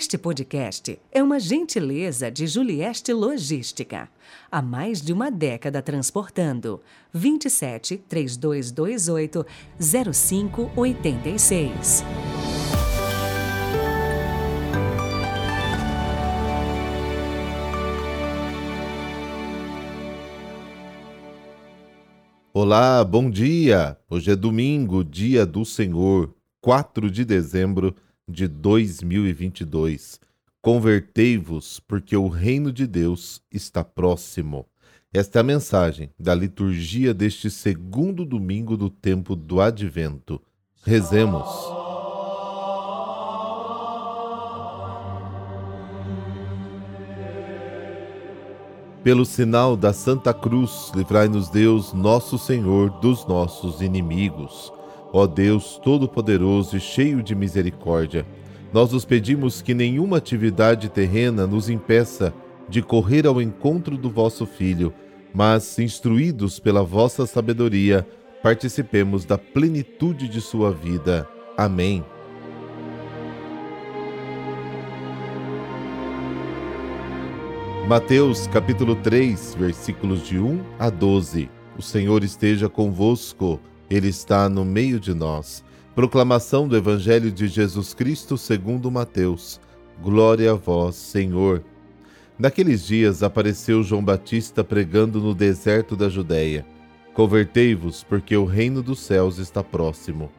Este podcast é uma gentileza de Julieste Logística. Há mais de uma década transportando. 27 3228 0586. Olá, bom dia! Hoje é domingo, dia do Senhor, 4 de dezembro de 2022. Convertei-vos, porque o reino de Deus está próximo. Esta é a mensagem da liturgia deste segundo domingo do tempo do Advento. Rezemos. Pelo sinal da Santa Cruz, livrai-nos Deus, nosso Senhor, dos nossos inimigos. Ó Deus Todo-Poderoso e cheio de misericórdia, nós os pedimos que nenhuma atividade terrena nos impeça de correr ao encontro do vosso Filho, mas, instruídos pela vossa sabedoria, participemos da plenitude de sua vida. Amém. Mateus capítulo 3, versículos de 1 a 12. O Senhor esteja convosco. Ele está no meio de nós. Proclamação do Evangelho de Jesus Cristo segundo Mateus. Glória a vós, Senhor. Naqueles dias apareceu João Batista pregando no deserto da Judéia. Convertei-vos, porque o reino dos céus está próximo.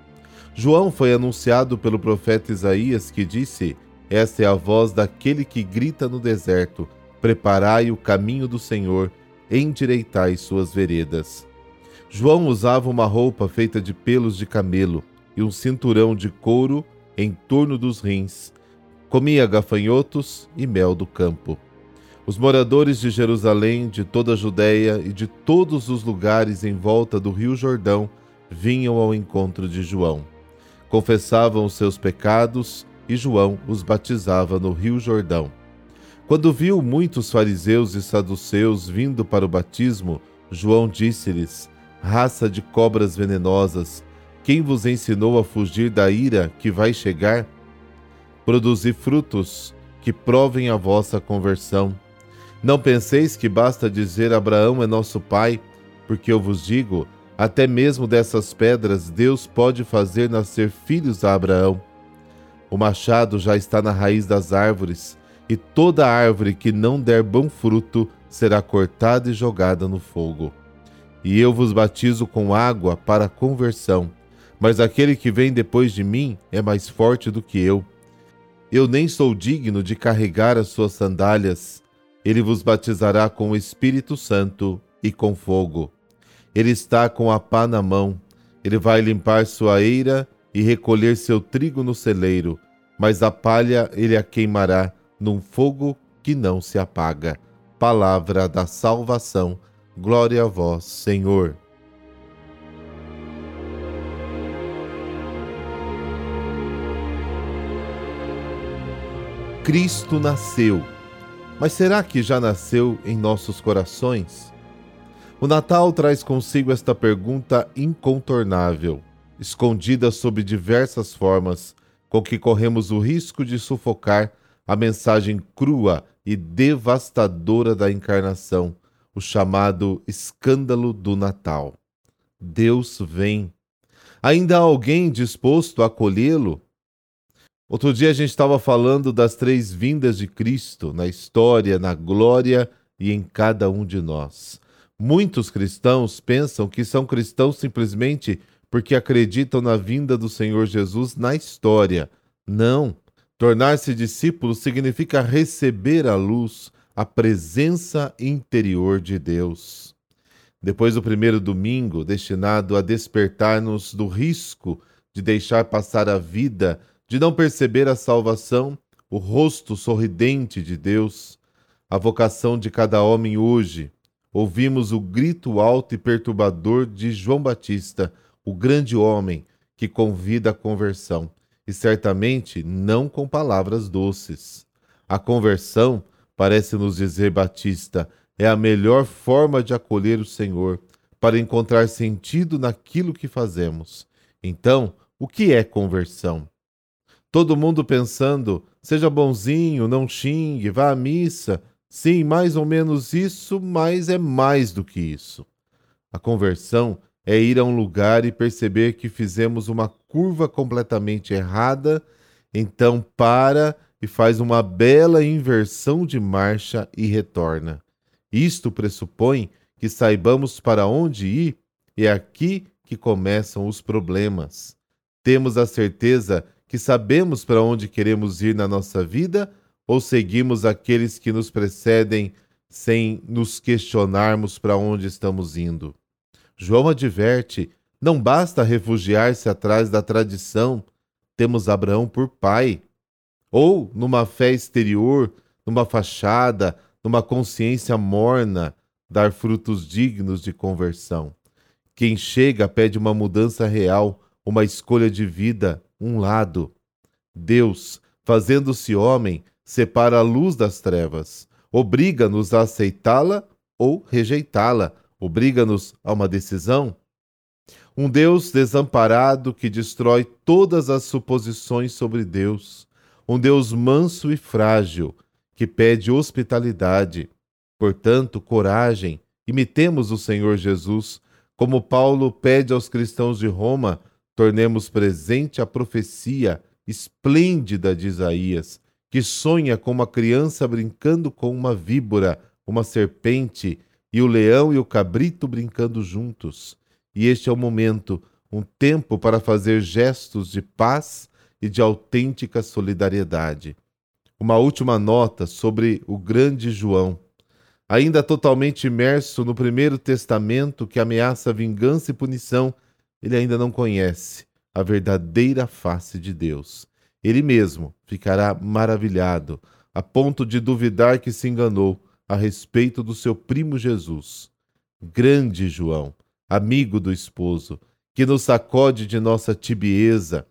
João foi anunciado pelo profeta Isaías, que disse: Esta é a voz daquele que grita no deserto: Preparai o caminho do Senhor, endireitai suas veredas. João usava uma roupa feita de pelos de camelo e um cinturão de couro em torno dos rins. Comia gafanhotos e mel do campo. Os moradores de Jerusalém, de toda a Judéia e de todos os lugares em volta do rio Jordão vinham ao encontro de João. Confessavam os seus pecados e João os batizava no rio Jordão. Quando viu muitos fariseus e saduceus vindo para o batismo, João disse-lhes: raça de cobras venenosas, quem vos ensinou a fugir da ira que vai chegar? Produzi frutos que provem a vossa conversão. Não penseis que basta dizer Abraão é nosso pai, porque eu vos digo, até mesmo dessas pedras Deus pode fazer nascer filhos a Abraão. O machado já está na raiz das árvores, e toda árvore que não der bom fruto será cortada e jogada no fogo e eu vos batizo com água para conversão. Mas aquele que vem depois de mim é mais forte do que eu. Eu nem sou digno de carregar as suas sandálias. Ele vos batizará com o Espírito Santo e com fogo. Ele está com a pá na mão. Ele vai limpar sua eira e recolher seu trigo no celeiro, mas a palha ele a queimará num fogo que não se apaga. Palavra da salvação Glória a vós, Senhor. Cristo nasceu. Mas será que já nasceu em nossos corações? O Natal traz consigo esta pergunta incontornável, escondida sob diversas formas, com que corremos o risco de sufocar a mensagem crua e devastadora da encarnação o chamado escândalo do Natal. Deus vem. Ainda há alguém disposto a acolhê-lo? Outro dia a gente estava falando das três vindas de Cristo na história, na glória e em cada um de nós. Muitos cristãos pensam que são cristãos simplesmente porque acreditam na vinda do Senhor Jesus na história. Não. Tornar-se discípulo significa receber a luz, a presença interior de Deus. Depois do primeiro domingo, destinado a despertar-nos do risco de deixar passar a vida, de não perceber a salvação, o rosto sorridente de Deus, a vocação de cada homem hoje, ouvimos o grito alto e perturbador de João Batista, o grande homem que convida à conversão, e certamente não com palavras doces. A conversão Parece nos dizer Batista, é a melhor forma de acolher o Senhor, para encontrar sentido naquilo que fazemos. Então, o que é conversão? Todo mundo pensando seja bonzinho, não xingue, vá à missa. Sim, mais ou menos isso, mas é mais do que isso. A conversão é ir a um lugar e perceber que fizemos uma curva completamente errada, então para e faz uma bela inversão de marcha e retorna. Isto pressupõe que saibamos para onde ir, e é aqui que começam os problemas. Temos a certeza que sabemos para onde queremos ir na nossa vida ou seguimos aqueles que nos precedem sem nos questionarmos para onde estamos indo? João adverte: não basta refugiar-se atrás da tradição, temos Abraão por pai. Ou numa fé exterior, numa fachada, numa consciência morna, dar frutos dignos de conversão. Quem chega pede uma mudança real, uma escolha de vida, um lado. Deus, fazendo-se homem, separa a luz das trevas, obriga-nos a aceitá-la ou rejeitá-la, obriga-nos a uma decisão. Um Deus desamparado que destrói todas as suposições sobre Deus, um Deus manso e frágil que pede hospitalidade. Portanto, coragem, imitemos o Senhor Jesus, como Paulo pede aos cristãos de Roma tornemos presente a profecia esplêndida de Isaías, que sonha com uma criança brincando com uma víbora, uma serpente, e o leão e o cabrito brincando juntos. E este é o momento, um tempo para fazer gestos de paz e de autêntica solidariedade. Uma última nota sobre o grande João. Ainda totalmente imerso no primeiro testamento que ameaça vingança e punição, ele ainda não conhece a verdadeira face de Deus. Ele mesmo ficará maravilhado, a ponto de duvidar que se enganou a respeito do seu primo Jesus. Grande João, amigo do esposo, que nos sacode de nossa tibieza,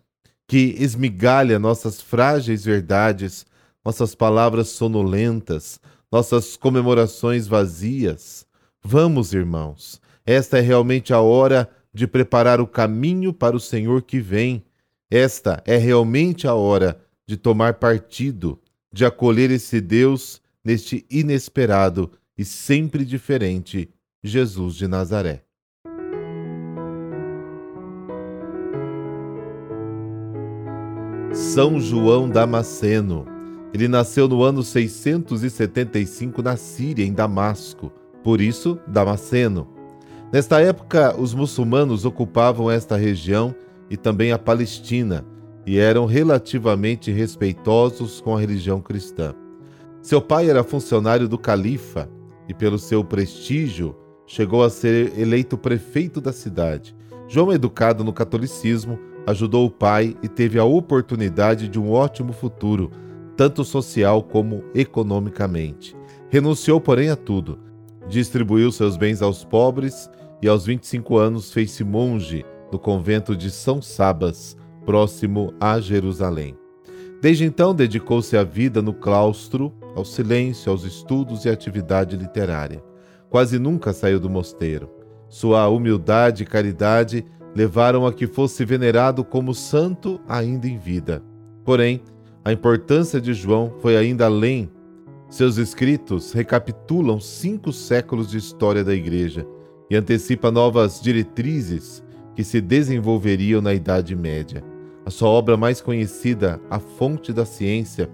que esmigalha nossas frágeis verdades, nossas palavras sonolentas, nossas comemorações vazias. Vamos, irmãos, esta é realmente a hora de preparar o caminho para o Senhor que vem. Esta é realmente a hora de tomar partido, de acolher esse Deus neste inesperado e sempre diferente Jesus de Nazaré. São João Damasceno. Ele nasceu no ano 675 na Síria, em Damasco, por isso Damasceno. Nesta época, os muçulmanos ocupavam esta região e também a Palestina e eram relativamente respeitosos com a religião cristã. Seu pai era funcionário do califa e, pelo seu prestígio, chegou a ser eleito prefeito da cidade. João, educado no catolicismo, ajudou o pai e teve a oportunidade de um ótimo futuro, tanto social como economicamente. Renunciou, porém, a tudo. Distribuiu seus bens aos pobres e aos 25 anos fez-se monge no convento de São Sabas, próximo a Jerusalém. Desde então dedicou-se à vida no claustro, ao silêncio, aos estudos e atividade literária. Quase nunca saiu do mosteiro. Sua humildade e caridade levaram a que fosse venerado como santo ainda em vida. Porém, a importância de João foi ainda além. Seus escritos recapitulam cinco séculos de história da Igreja e antecipa novas diretrizes que se desenvolveriam na Idade Média. A sua obra mais conhecida, A Fonte da Ciência,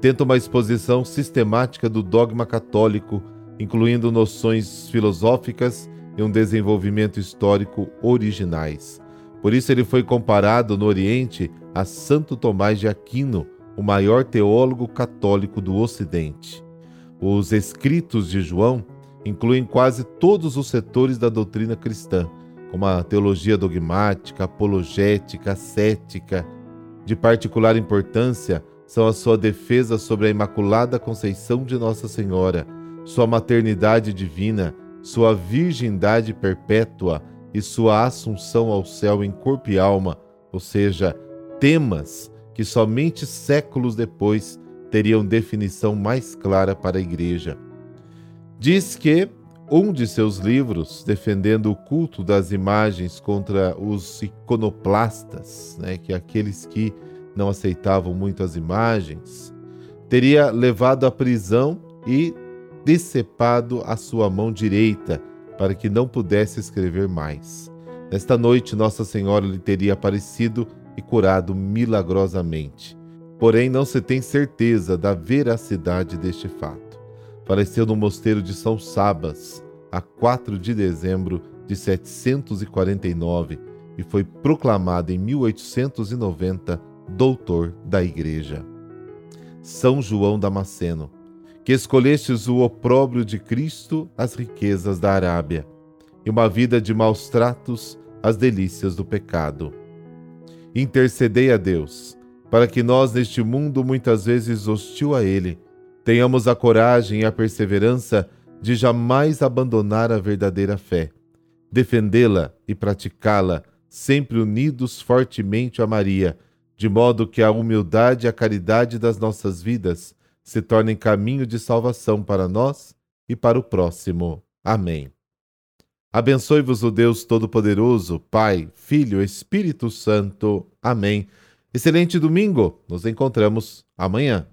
tenta uma exposição sistemática do dogma católico, incluindo noções filosóficas e um desenvolvimento histórico originais. Por isso, ele foi comparado no Oriente a Santo Tomás de Aquino, o maior teólogo católico do Ocidente. Os escritos de João incluem quase todos os setores da doutrina cristã, como a teologia dogmática, apologética, cética. De particular importância são a sua defesa sobre a Imaculada Conceição de Nossa Senhora, sua maternidade divina, sua virgindade perpétua e sua assunção ao céu em corpo e alma, ou seja, temas que somente séculos depois teriam definição mais clara para a Igreja. Diz que um de seus livros, defendendo o culto das imagens contra os iconoplastas, né, que é aqueles que não aceitavam muito as imagens, teria levado à prisão e decepado a sua mão direita, para que não pudesse escrever mais. Nesta noite, Nossa Senhora lhe teria aparecido e curado milagrosamente. Porém, não se tem certeza da veracidade deste fato. Faleceu no mosteiro de São Sabas, a 4 de dezembro de 749, e foi proclamado em 1890 doutor da Igreja. São João Damasceno, que escolhestes o opróbrio de Cristo, as riquezas da Arábia, e uma vida de maus tratos, as delícias do pecado. Intercedei a Deus, para que nós, neste mundo muitas vezes hostil a Ele, tenhamos a coragem e a perseverança de jamais abandonar a verdadeira fé, defendê-la e praticá-la, sempre unidos fortemente a Maria, de modo que a humildade e a caridade das nossas vidas se tornem caminho de salvação para nós e para o próximo. Amém. Abençoe-vos o Deus Todo-Poderoso, Pai, Filho, Espírito Santo. Amém. Excelente domingo. Nos encontramos amanhã.